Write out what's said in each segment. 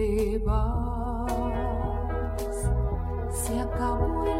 te se acabó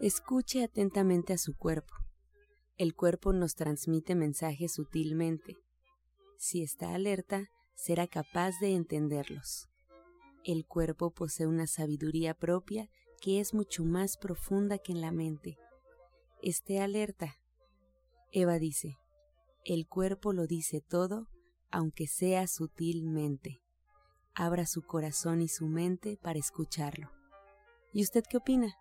Escuche atentamente a su cuerpo. El cuerpo nos transmite mensajes sutilmente. Si está alerta, será capaz de entenderlos. El cuerpo posee una sabiduría propia que es mucho más profunda que en la mente. Esté alerta. Eva dice, el cuerpo lo dice todo, aunque sea sutilmente. Abra su corazón y su mente para escucharlo. ¿Y usted qué opina?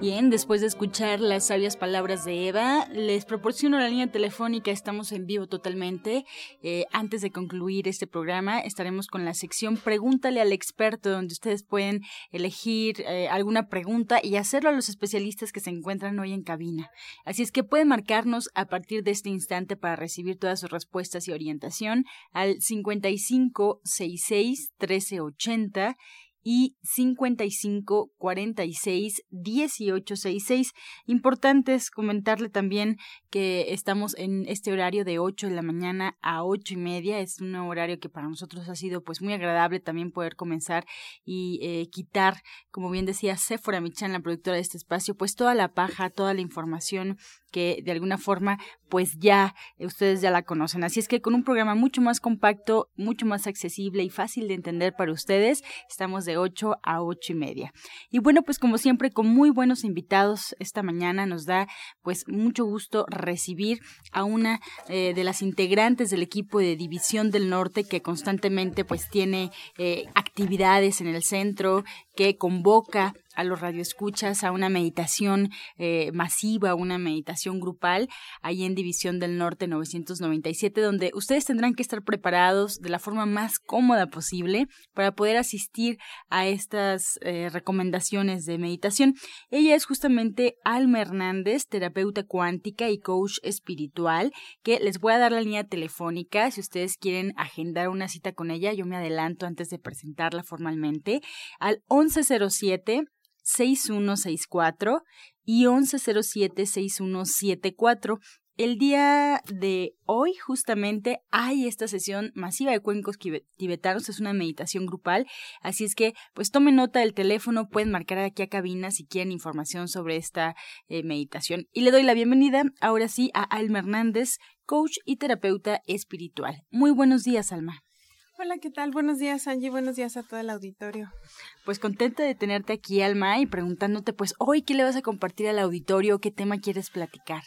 Bien, después de escuchar las sabias palabras de Eva, les proporciono la línea telefónica, estamos en vivo totalmente. Eh, antes de concluir este programa, estaremos con la sección Pregúntale al experto, donde ustedes pueden elegir eh, alguna pregunta y hacerlo a los especialistas que se encuentran hoy en cabina. Así es que pueden marcarnos a partir de este instante para recibir todas sus respuestas y orientación al 5566 1380 y 55 46 18 66. Importante es comentarle también que estamos en este horario de 8 de la mañana a 8 y media. Es un horario que para nosotros ha sido pues muy agradable también poder comenzar y eh, quitar, como bien decía Sephora Michan, la productora de este espacio, pues toda la paja, toda la información que de alguna forma pues ya eh, ustedes ya la conocen. Así es que con un programa mucho más compacto, mucho más accesible y fácil de entender para ustedes, estamos de 8 a 8 y media. Y bueno, pues como siempre, con muy buenos invitados esta mañana nos da pues mucho gusto recibir a una eh, de las integrantes del equipo de División del Norte que constantemente pues tiene eh, actividades en el centro, que convoca a los radioescuchas a una meditación eh, masiva, una meditación grupal, ahí en División del Norte 997, donde ustedes tendrán que estar preparados de la forma más cómoda posible para poder asistir a estas eh, recomendaciones de meditación. Ella es justamente Alma Hernández, terapeuta cuántica y coach espiritual, que les voy a dar la línea telefónica si ustedes quieren agendar una cita con ella. Yo me adelanto antes de presentarla formalmente al 1107 6164 y 1107-6174. El día de hoy justamente hay esta sesión masiva de cuencos tibetanos, es una meditación grupal, así es que pues tomen nota del teléfono, pueden marcar aquí a cabina si quieren información sobre esta eh, meditación. Y le doy la bienvenida ahora sí a Alma Hernández, coach y terapeuta espiritual. Muy buenos días, Alma. Hola, ¿qué tal? Buenos días, Angie. Buenos días a todo el auditorio. Pues contenta de tenerte aquí, Alma, y preguntándote, pues, hoy, ¿qué le vas a compartir al auditorio? ¿Qué tema quieres platicar?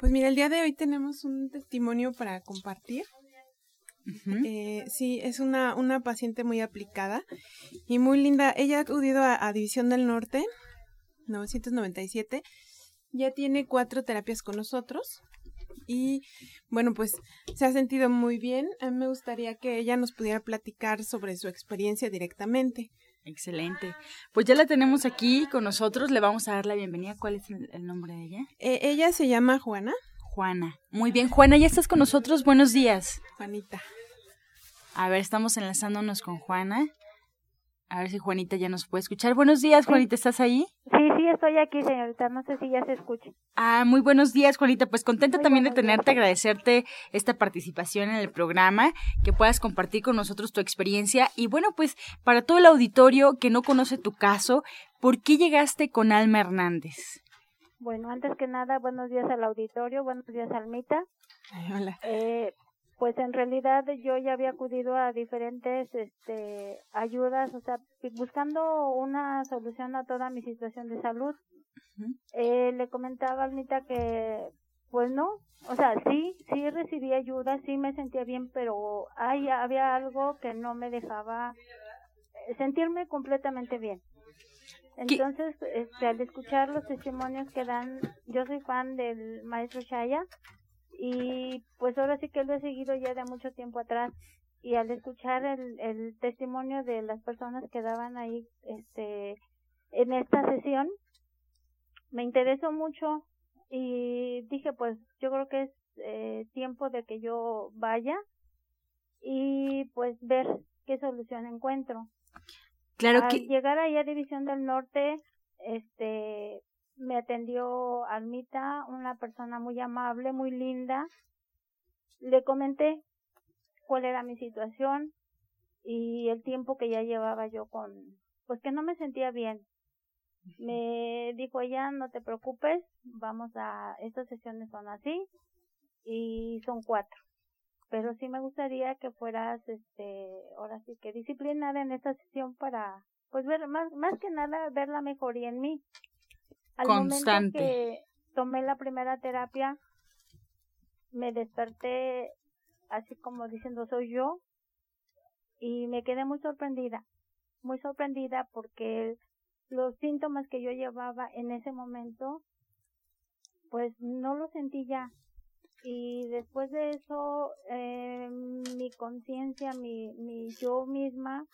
Pues mira, el día de hoy tenemos un testimonio para compartir. Eh, sí, es una, una paciente muy aplicada y muy linda. Ella ha acudido a, a División del Norte, 997. Ya tiene cuatro terapias con nosotros. Y bueno, pues se ha sentido muy bien. A mí me gustaría que ella nos pudiera platicar sobre su experiencia directamente. Excelente. Pues ya la tenemos aquí con nosotros, le vamos a dar la bienvenida. ¿Cuál es el, el nombre de ella? Eh, ella se llama Juana. Juana. Muy bien, Juana, ya estás con nosotros. Buenos días. Juanita. A ver, estamos enlazándonos con Juana. A ver si Juanita ya nos puede escuchar. Buenos días, Juanita, ¿estás ahí? Sí, sí, estoy aquí, señorita. No sé si ya se escucha. Ah, muy buenos días, Juanita. Pues contenta Muy también de días. tenerte, agradecerte esta participación en el programa, que puedas compartir con nosotros tu experiencia. Y bueno, pues para todo el auditorio que no conoce tu caso, ¿por qué llegaste con Alma Hernández? Bueno, antes que nada, buenos días al auditorio, buenos días, Almita. Ay, hola. Eh, pues en realidad yo ya había acudido a diferentes este, ayudas, o sea, buscando una solución a toda mi situación de salud. Eh, le comentaba a Almita que, pues no, o sea, sí, sí recibí ayuda, sí me sentía bien, pero hay, había algo que no me dejaba eh, sentirme completamente bien. ¿Qué- Entonces, este, al escuchar los testimonios que dan, yo soy fan del maestro Shaya y pues ahora sí que lo he seguido ya de mucho tiempo atrás y al escuchar el, el testimonio de las personas que daban ahí este en esta sesión me interesó mucho y dije pues yo creo que es eh, tiempo de que yo vaya y pues ver qué solución encuentro. Claro al que... llegar ahí a División del Norte, este, me atendió Almita, una persona muy amable, muy linda. Le comenté cuál era mi situación y el tiempo que ya llevaba yo con, pues que no me sentía bien. Me dijo ella, no te preocupes, vamos a, estas sesiones son así y son cuatro pero sí me gustaría que fueras este ahora sí que disciplinada en esta sesión para pues ver más más que nada ver la mejoría en mí al Constante. momento que tomé la primera terapia me desperté así como diciendo soy yo y me quedé muy sorprendida muy sorprendida porque los síntomas que yo llevaba en ese momento pues no los sentí ya y después de eso eh, mi conciencia mi mi yo misma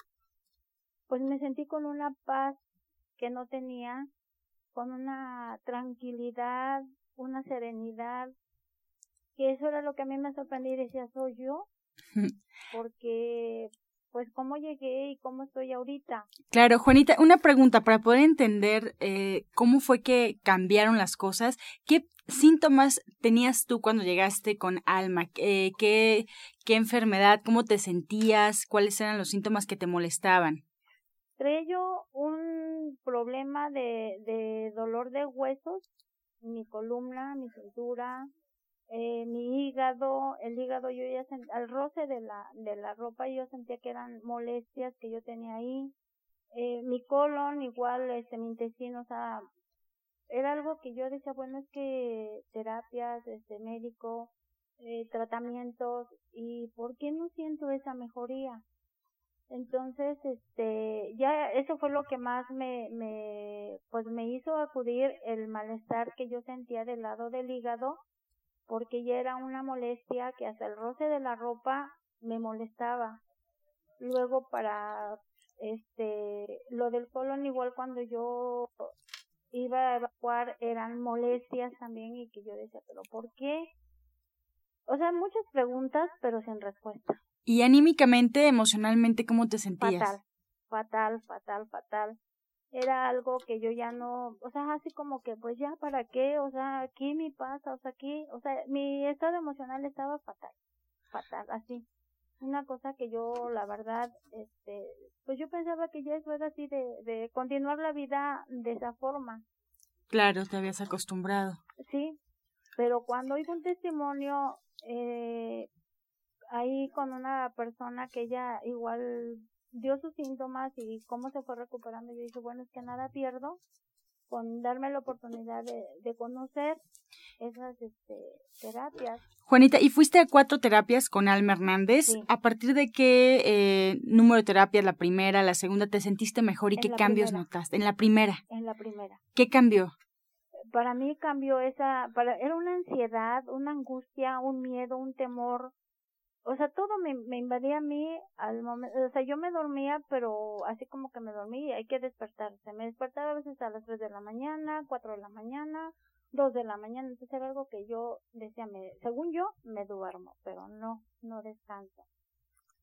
pues me sentí con una paz que no tenía con una tranquilidad una serenidad que eso era lo que a mí me sorprendía y decía soy yo porque pues cómo llegué y cómo estoy ahorita Claro, Juanita, una pregunta para poder entender eh, cómo fue que cambiaron las cosas. ¿Qué síntomas tenías tú cuando llegaste con Alma? Eh, ¿qué, ¿Qué enfermedad? ¿Cómo te sentías? ¿Cuáles eran los síntomas que te molestaban? Yo un problema de, de dolor de huesos, mi columna, mi cintura, eh, mi hígado, el hígado yo ya al roce de la, de la ropa yo sentía que eran molestias que yo tenía ahí, eh, mi colon igual, este, mi intestino, o sea, era algo que yo decía, bueno, es que terapias, este, médico, eh, tratamientos, y ¿por qué no siento esa mejoría? Entonces, este, ya eso fue lo que más me, me, pues me hizo acudir el malestar que yo sentía del lado del hígado, porque ya era una molestia que hasta el roce de la ropa me molestaba. Luego para, este, lo del colon igual cuando yo iba a evacuar eran molestias también y que yo decía, pero ¿por qué? O sea, muchas preguntas, pero sin respuesta. Y anímicamente, emocionalmente, ¿cómo te sentías? Fatal, fatal, fatal, fatal. Era algo que yo ya no, o sea, así como que, pues ya, ¿para qué? O sea, aquí mi pasa, o sea, aquí, o sea, mi estado emocional estaba fatal, fatal, así. Una cosa que yo, la verdad, este, pues yo pensaba que ya eso era así de, de continuar la vida de esa forma. Claro, te habías acostumbrado. Sí, pero cuando oigo un testimonio eh, ahí con una persona que ella igual dio sus síntomas y cómo se fue recuperando, yo dije, bueno, es que nada pierdo con darme la oportunidad de, de conocer esas este, terapias. Juanita, y fuiste a cuatro terapias con Alma Hernández. Sí. ¿A partir de qué eh, número de terapia, la primera, la segunda, te sentiste mejor y En qué cambios primera. notaste? En la primera. En la primera. ¿Qué cambió? Para mí cambió esa, para, era una ansiedad, una angustia, un miedo, un temor. O sea, todo me, me invadía a mí al momento, o sea, yo me dormía, pero así como que me dormí hay que despertarse. Me despertaba a veces a las 3 de la mañana, 4 de la mañana, 2 de la mañana, entonces era algo que yo decía, me, según yo, me duermo, pero no, no descanso.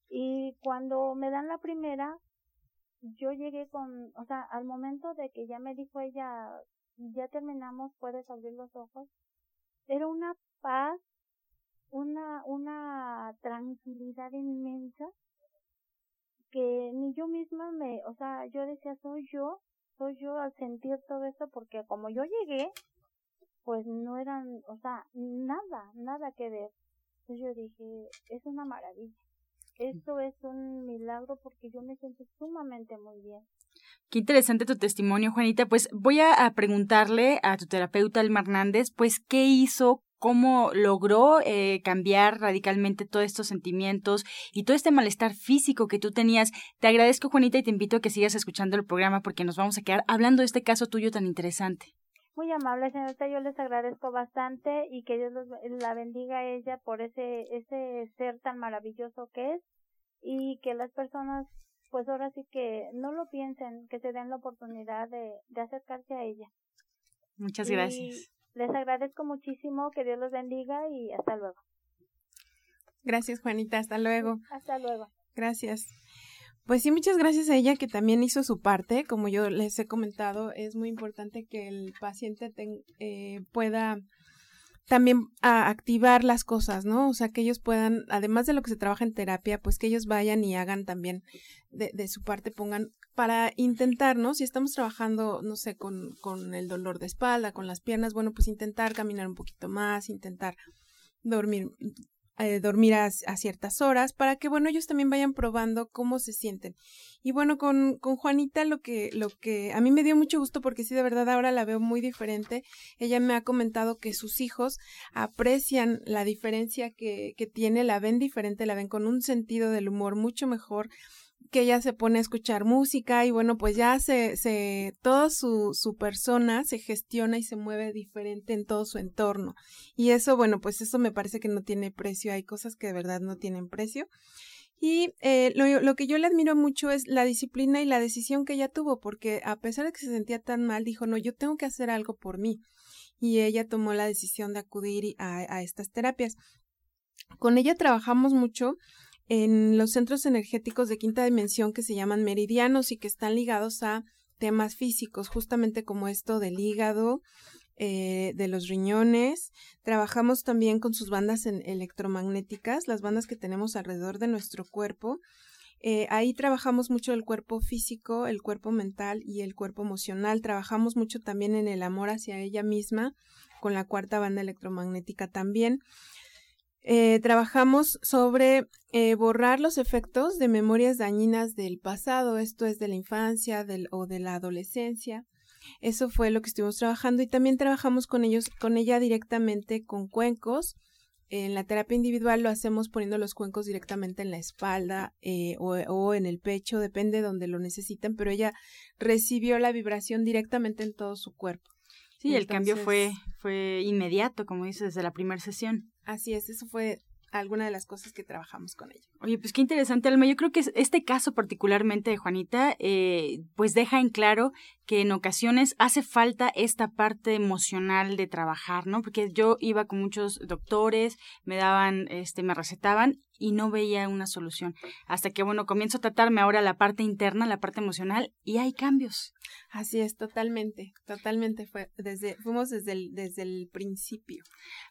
Y cuando me dan la primera, yo llegué con, o sea, al momento de que ya me dijo ella, ya terminamos, puedes abrir los ojos, era una paz, una, una inmensa que ni yo misma me, o sea, yo decía, soy yo, soy yo al sentir todo esto, porque como yo llegué, pues no eran, o sea, nada, nada que ver. Entonces yo dije, es una maravilla. Esto es un milagro porque yo me siento sumamente muy bien. Qué interesante tu testimonio, Juanita. Pues voy a, preguntarle a tu terapeuta Alma Hernández, pues, ¿qué hizo? ¿Cómo logró eh, cambiar radicalmente todos estos sentimientos y todo este malestar físico que tú tenías? Te agradezco, Juanita, y te invito a que sigas escuchando el programa porque nos vamos a quedar hablando de este caso tuyo tan interesante. Muy amable, señorita, yo les agradezco bastante y que Dios la bendiga a ella por ese, ese ser tan maravilloso que es y que las personas, pues ahora sí que no lo piensen, que se den la oportunidad de, de acercarse a ella. Muchas gracias. Les agradezco muchísimo, que Dios los bendiga y hasta luego. Gracias, Juanita, hasta luego. Hasta luego. Gracias. Pues sí, muchas gracias a ella que también hizo su parte. Como yo les he comentado, es muy importante que el paciente eh, pueda también activar las cosas, ¿no? O sea, que ellos puedan, además de lo que se trabaja en terapia, pues que ellos vayan y hagan también de, de su parte, pongan para intentar, ¿no? Si estamos trabajando, no sé, con, con el dolor de espalda, con las piernas, bueno, pues intentar caminar un poquito más, intentar dormir eh, dormir a, ciertas horas para que bueno ellos también vayan probando cómo se sienten. Y bueno con, con Juanita lo que lo que a mí me dio mucho gusto porque sí de verdad ahora la veo muy diferente. Ella me ha comentado que sus hijos aprecian la diferencia que, que tiene la ven diferente la ven con un sentido del humor mucho mejor que ella se pone a escuchar música y bueno, pues ya se, se, toda su, su persona se gestiona y se mueve diferente en todo su entorno. Y eso, bueno, pues eso me parece que no tiene precio. Hay cosas que de verdad no tienen precio. Y eh, lo, lo, que yo le admiro mucho es la disciplina y la decisión que ella tuvo, porque a pesar de que se sentía tan mal, dijo, no, yo tengo que hacer algo por mí. Y ella tomó la decisión de acudir a, a estas terapias. Con ella trabajamos mucho en los centros energéticos de quinta dimensión que se llaman meridianos y que están ligados a temas físicos, justamente como esto del hígado, eh, de los riñones. Trabajamos también con sus bandas electromagnéticas, las bandas que tenemos alrededor de nuestro cuerpo. Eh, ahí trabajamos mucho el cuerpo físico, el cuerpo mental y el cuerpo emocional. Trabajamos mucho también en el amor hacia ella misma, con la cuarta banda electromagnética también. Eh, trabajamos sobre eh, borrar los efectos de memorias dañinas del pasado, esto es de la infancia o de la adolescencia. Eso fue lo que estuvimos trabajando y también trabajamos con ellos, con ella directamente con cuencos. En la terapia individual lo hacemos poniendo los cuencos directamente en la espalda eh, o, o, en el pecho, depende de donde lo necesiten, pero ella recibió la vibración directamente en todo su cuerpo. Sí, el cambio fue, fue inmediato, como dices, desde la primera sesión. Así es, eso fue alguna de las cosas que trabajamos con ella. Oye, pues qué interesante, Alma. Yo creo que este caso particularmente de Juanita, eh, pues deja en claro que en ocasiones hace falta esta parte emocional de trabajar, ¿no? Porque yo iba con muchos doctores, me daban, este, me recetaban y no veía una solución. Hasta que, bueno, comienzo a tratarme ahora la parte interna, la parte emocional, y hay cambios. Así es, totalmente, totalmente fue desde, fuimos desde el, desde el principio.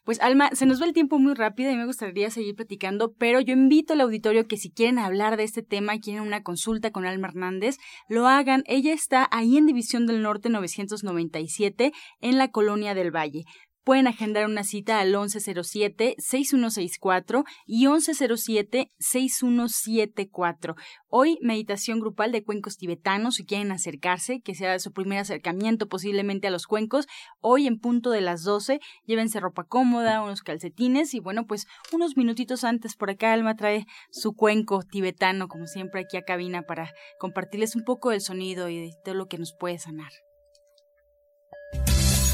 Pues Alma, se nos va el tiempo muy rápido y me gustaría seguir platicando, pero yo invito al auditorio que si quieren hablar de este tema, quieren una consulta con Alma Hernández, lo hagan. Ella está ahí en División del Norte 997 en la Colonia del Valle. Pueden agendar una cita al 1107-6164 y 1107-6174. Hoy, meditación grupal de cuencos tibetanos. Si quieren acercarse, que sea su primer acercamiento posiblemente a los cuencos, hoy en punto de las 12, llévense ropa cómoda, unos calcetines y bueno, pues unos minutitos antes por acá Alma trae su cuenco tibetano, como siempre aquí a cabina, para compartirles un poco del sonido y de todo lo que nos puede sanar.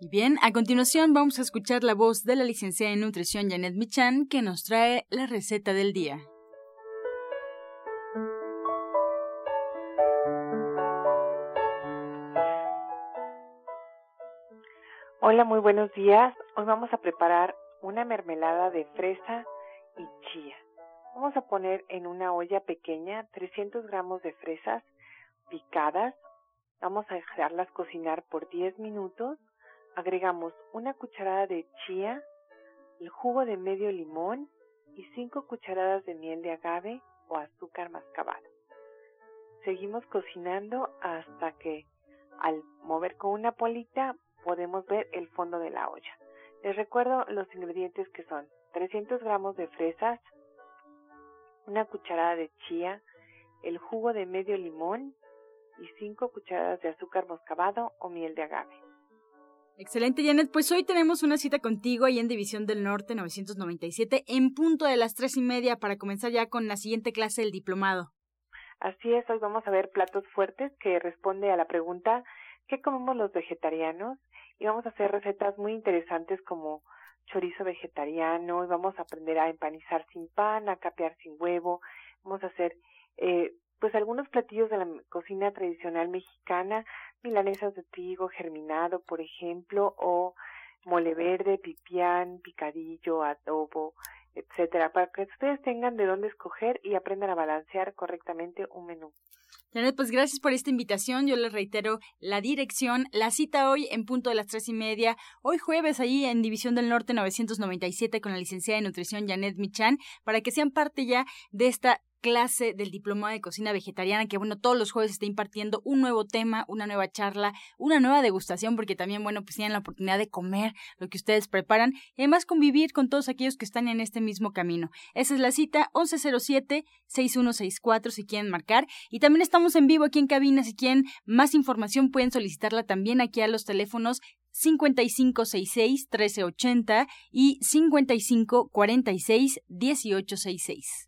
Y bien, a continuación vamos a escuchar la voz de la licenciada en nutrición Janet Michan que nos trae la receta del día. Hola, muy buenos días. Hoy vamos a preparar una mermelada de fresa y chía. Vamos a poner en una olla pequeña 300 gramos de fresas picadas. Vamos a dejarlas cocinar por 10 minutos agregamos una cucharada de chía, el jugo de medio limón y 5 cucharadas de miel de agave o azúcar mascabado. Seguimos cocinando hasta que al mover con una polita podemos ver el fondo de la olla. Les recuerdo los ingredientes que son 300 gramos de fresas, una cucharada de chía, el jugo de medio limón y 5 cucharadas de azúcar moscabado o miel de agave. Excelente, Janet. Pues hoy tenemos una cita contigo ahí en División del Norte 997 en punto de las tres y media para comenzar ya con la siguiente clase del diplomado. Así es, hoy vamos a ver platos fuertes que responde a la pregunta ¿qué comemos los vegetarianos? Y vamos a hacer recetas muy interesantes como chorizo vegetariano y vamos a aprender a empanizar sin pan, a capear sin huevo, vamos a hacer eh, pues algunos platillos de la cocina tradicional mexicana, milanesas de trigo germinado, por ejemplo, o mole verde, pipián, picadillo, adobo, etcétera, para que ustedes tengan de dónde escoger y aprendan a balancear correctamente un menú. Janet, pues gracias por esta invitación. Yo les reitero la dirección, la cita hoy en punto de las tres y media, hoy jueves ahí en División del Norte 997 con la licenciada de nutrición Janet Michan, para que sean parte ya de esta clase del diploma de cocina vegetariana que bueno todos los jueves está impartiendo un nuevo tema una nueva charla una nueva degustación porque también bueno pues tienen la oportunidad de comer lo que ustedes preparan y además convivir con todos aquellos que están en este mismo camino. Esa es la cita 1107 6164 si quieren marcar. Y también estamos en vivo aquí en cabina si quieren más información pueden solicitarla también aquí a los teléfonos 5566 1380 y 5546 1866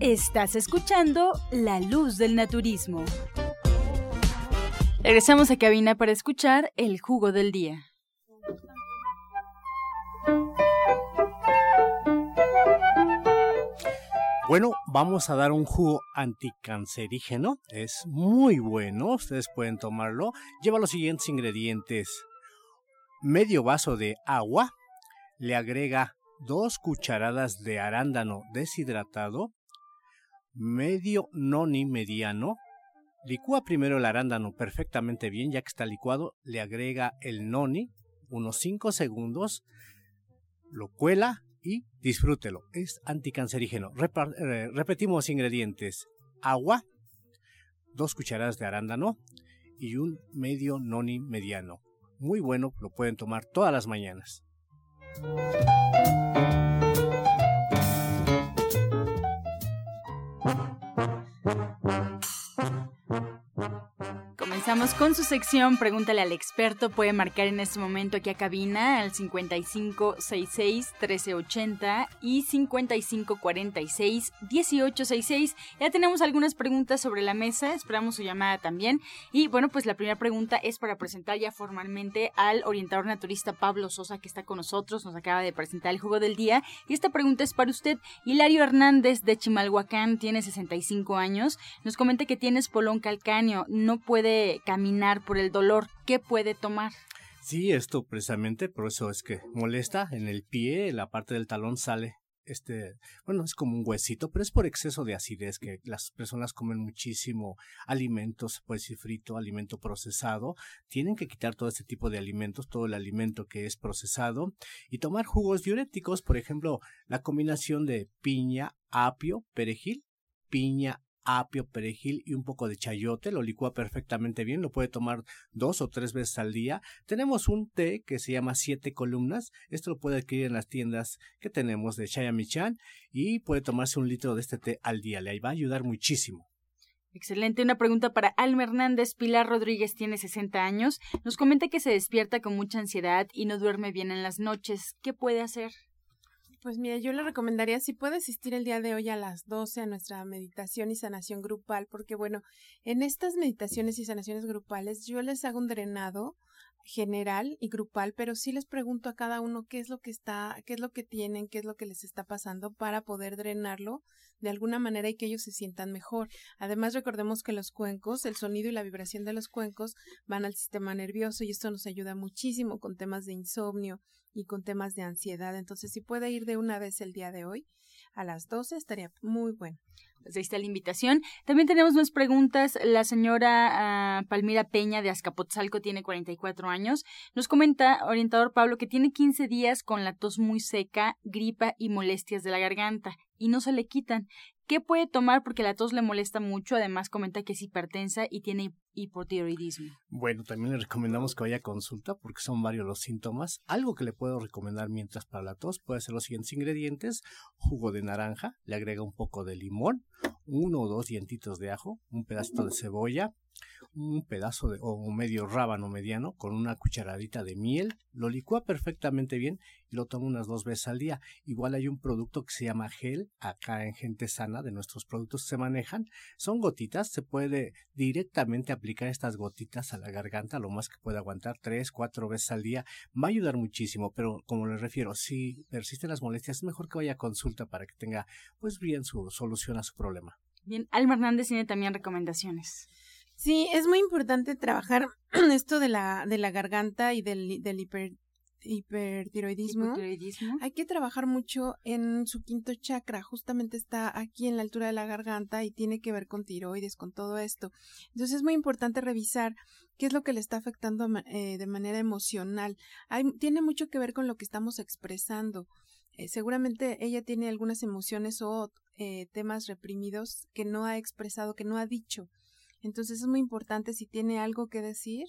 Estás escuchando La Luz del Naturismo. Regresamos a cabina para escuchar el jugo del día. Bueno, vamos a dar un jugo anticancerígeno. Es muy bueno, ustedes pueden tomarlo. Lleva los siguientes ingredientes. Medio vaso de agua. Le agrega dos cucharadas de arándano deshidratado, medio noni mediano. Licúa primero el arándano perfectamente bien, ya que está licuado, le agrega el noni, unos 5 segundos, lo cuela y disfrútelo. Es anticancerígeno. Eh, repetimos ingredientes. Agua, dos cucharadas de arándano y un medio noni mediano. Muy bueno, lo pueden tomar todas las mañanas. Regresamos con su sección Pregúntale al experto. Puede marcar en este momento aquí a cabina al 5566-1380 y 5546-1866. Ya tenemos algunas preguntas sobre la mesa. Esperamos su llamada también. Y bueno, pues la primera pregunta es para presentar ya formalmente al orientador naturista Pablo Sosa que está con nosotros. Nos acaba de presentar el juego del día. Y esta pregunta es para usted. Hilario Hernández de Chimalhuacán tiene 65 años. Nos comenta que tiene espolón calcáneo. No puede caminar por el dolor, ¿qué puede tomar? Sí, esto precisamente, por eso es que molesta en el pie, la parte del talón sale este, bueno, es como un huesito, pero es por exceso de acidez que las personas comen muchísimo alimentos, pues decir frito, alimento procesado. Tienen que quitar todo este tipo de alimentos, todo el alimento que es procesado y tomar jugos diuréticos, por ejemplo, la combinación de piña, apio, perejil, piña, apio, perejil y un poco de chayote, lo licúa perfectamente bien, lo puede tomar dos o tres veces al día. Tenemos un té que se llama siete columnas, esto lo puede adquirir en las tiendas que tenemos de Chayamichan y puede tomarse un litro de este té al día, le va a ayudar muchísimo. Excelente. Una pregunta para Alma Hernández. Pilar Rodríguez tiene 60 años. Nos comenta que se despierta con mucha ansiedad y no duerme bien en las noches. ¿Qué puede hacer? Pues mira, yo le recomendaría si puede asistir el día de hoy a las 12 a nuestra meditación y sanación grupal, porque bueno, en estas meditaciones y sanaciones grupales yo les hago un drenado general y grupal, pero sí les pregunto a cada uno qué es lo que está, qué es lo que tienen, qué es lo que les está pasando para poder drenarlo de alguna manera y que ellos se sientan mejor. Además, recordemos que los cuencos, el sonido y la vibración de los cuencos van al sistema nervioso y esto nos ayuda muchísimo con temas de insomnio y con temas de ansiedad. Entonces, si puede ir de una vez el día de hoy a las 12, estaría muy bueno. Ahí está la invitación. También tenemos más preguntas. La señora ah, Palmira Peña de Azcapotzalco tiene 44 años. Nos comenta, orientador Pablo, que tiene 15 días con la tos muy seca, gripa y molestias de la garganta y no se le quitan. ¿Qué puede tomar? Porque la tos le molesta mucho. Además, comenta que es hipertensa y tiene hipotiroidismo. Bueno, también le recomendamos que vaya a consulta porque son varios los síntomas. Algo que le puedo recomendar mientras para la tos puede ser los siguientes ingredientes: jugo de naranja, le agrega un poco de limón, uno o dos dientitos de ajo, un pedacito de cebolla, un pedazo de o medio rábano mediano con una cucharadita de miel, lo licúa perfectamente bien y lo toma unas dos veces al día. Igual hay un producto que se llama gel, acá en Gente Sana, de nuestros productos se manejan, son gotitas, se puede directamente aplicar estas gotitas a la garganta, lo más que puede aguantar tres, cuatro veces al día, va a ayudar muchísimo, pero como les refiero, si persisten las molestias, es mejor que vaya a consulta para que tenga pues bien su solución a su problema. Bien, Alma Hernández tiene también recomendaciones. Sí, es muy importante trabajar esto de la, de la garganta y del, del hiper, hipertiroidismo. Hay que trabajar mucho en su quinto chakra, justamente está aquí en la altura de la garganta y tiene que ver con tiroides, con todo esto. Entonces es muy importante revisar qué es lo que le está afectando eh, de manera emocional. Hay, tiene mucho que ver con lo que estamos expresando. Eh, seguramente ella tiene algunas emociones o eh, temas reprimidos que no ha expresado, que no ha dicho. Entonces es muy importante si tiene algo que decir.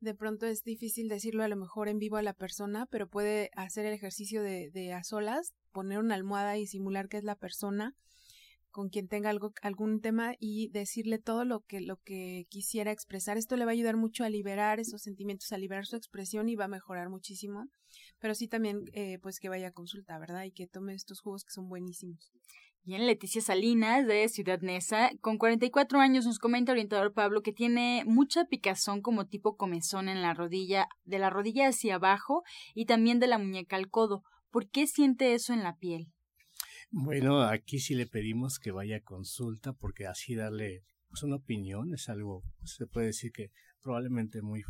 De pronto es difícil decirlo a lo mejor en vivo a la persona, pero puede hacer el ejercicio de, de a solas, poner una almohada y simular que es la persona con quien tenga algo, algún tema y decirle todo lo que, lo que quisiera expresar. Esto le va a ayudar mucho a liberar esos sentimientos, a liberar su expresión y va a mejorar muchísimo. Pero sí también, eh, pues que vaya a consulta, ¿verdad? Y que tome estos jugos que son buenísimos. Bien, Leticia Salinas de Ciudad Neza, con 44 años nos comenta orientador Pablo que tiene mucha picazón como tipo comezón en la rodilla, de la rodilla hacia abajo y también de la muñeca al codo. ¿Por qué siente eso en la piel? Bueno, aquí sí le pedimos que vaya a consulta porque así darle pues, una opinión es algo, pues, se puede decir que probablemente muy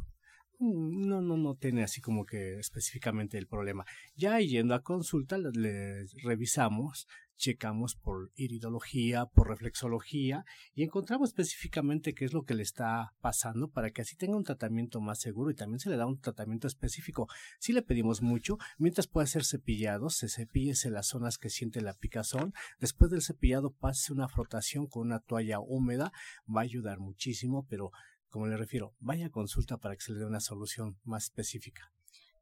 no, no, no tiene así como que específicamente el problema. Ya yendo a consulta, le, revisamos, checamos por iridología, por reflexología y encontramos específicamente qué es lo que le está pasando para que así tenga un tratamiento más seguro y también se le da un tratamiento específico. Si le pedimos mucho, mientras puede ser cepillado, se cepíllese las zonas que siente la picazón. Después del cepillado, pase una frotación con una toalla húmeda, va a ayudar muchísimo, pero como le refiero, vaya a consulta para que se le dé una solución más específica.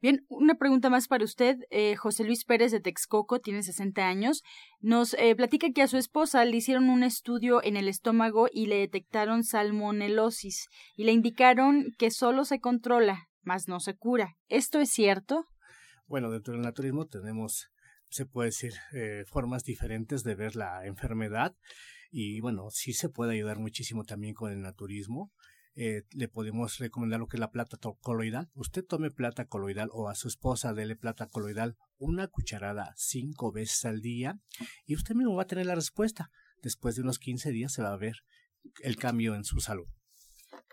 Bien, una pregunta más para usted. Eh, José Luis Pérez de Texcoco tiene 60 años. Nos eh, platica que a su esposa le hicieron un estudio en el estómago y le detectaron salmonelosis y le indicaron que solo se controla, más no se cura. ¿Esto es cierto? Bueno, dentro del naturismo tenemos, se puede decir, eh, formas diferentes de ver la enfermedad y bueno, sí se puede ayudar muchísimo también con el naturismo. Eh, le podemos recomendar lo que es la plata coloidal. Usted tome plata coloidal o a su esposa dele plata coloidal una cucharada cinco veces al día y usted mismo va a tener la respuesta. Después de unos 15 días se va a ver el cambio en su salud.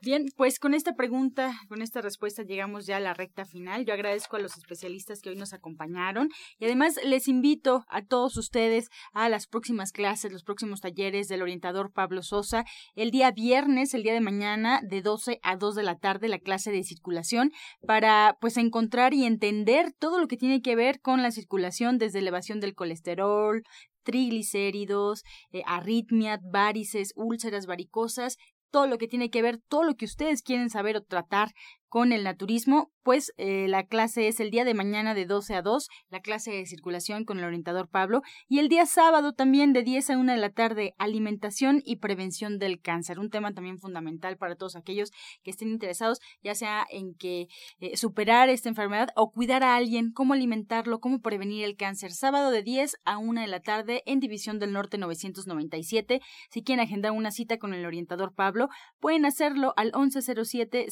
Bien, pues con esta pregunta, con esta respuesta llegamos ya a la recta final. Yo agradezco a los especialistas que hoy nos acompañaron y además les invito a todos ustedes a las próximas clases, los próximos talleres del orientador Pablo Sosa. El día viernes, el día de mañana, de 12 a 2 de la tarde, la clase de circulación para pues encontrar y entender todo lo que tiene que ver con la circulación desde elevación del colesterol, triglicéridos, eh, arritmia, varices, úlceras varicosas todo lo que tiene que ver, todo lo que ustedes quieren saber o tratar con el naturismo, pues eh, la clase es el día de mañana de 12 a 2, la clase de circulación con el orientador Pablo, y el día sábado también de 10 a 1 de la tarde, alimentación y prevención del cáncer, un tema también fundamental para todos aquellos que estén interesados, ya sea en que eh, superar esta enfermedad o cuidar a alguien, cómo alimentarlo, cómo prevenir el cáncer. Sábado de 10 a 1 de la tarde en División del Norte 997. Si quieren agendar una cita con el orientador Pablo, pueden hacerlo al 1107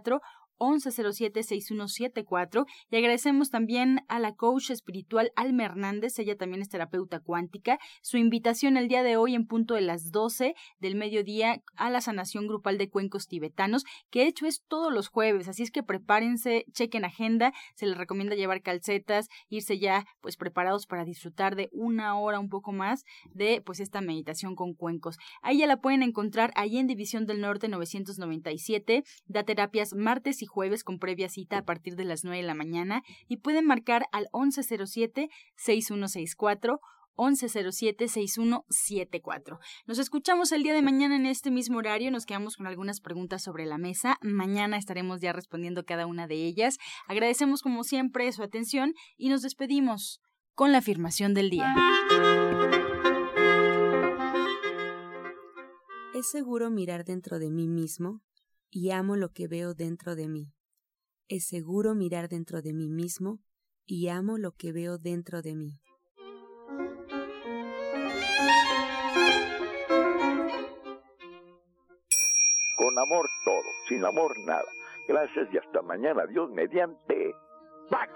6164 1107-6174 y agradecemos también a la coach espiritual Alma Hernández, ella también es terapeuta cuántica, su invitación el día de hoy en punto de las 12 del mediodía a la sanación grupal de cuencos tibetanos, que de hecho es todos los jueves, así es que prepárense, chequen agenda, se les recomienda llevar calcetas, irse ya pues preparados para disfrutar de una hora un poco más de pues esta meditación con cuencos. Ahí ya la pueden encontrar ahí en División del Norte 997, da terapias martes y jueves con previa cita a partir de las 9 de la mañana y pueden marcar al 1107-6164 1107-6174. Nos escuchamos el día de mañana en este mismo horario. Nos quedamos con algunas preguntas sobre la mesa. Mañana estaremos ya respondiendo cada una de ellas. Agradecemos como siempre su atención y nos despedimos con la afirmación del día. Es seguro mirar dentro de mí mismo y amo lo que veo dentro de mí. Es seguro mirar dentro de mí mismo y amo lo que veo dentro de mí. Con amor todo, sin amor nada. Gracias y hasta mañana. Dios mediante. ¡Pax!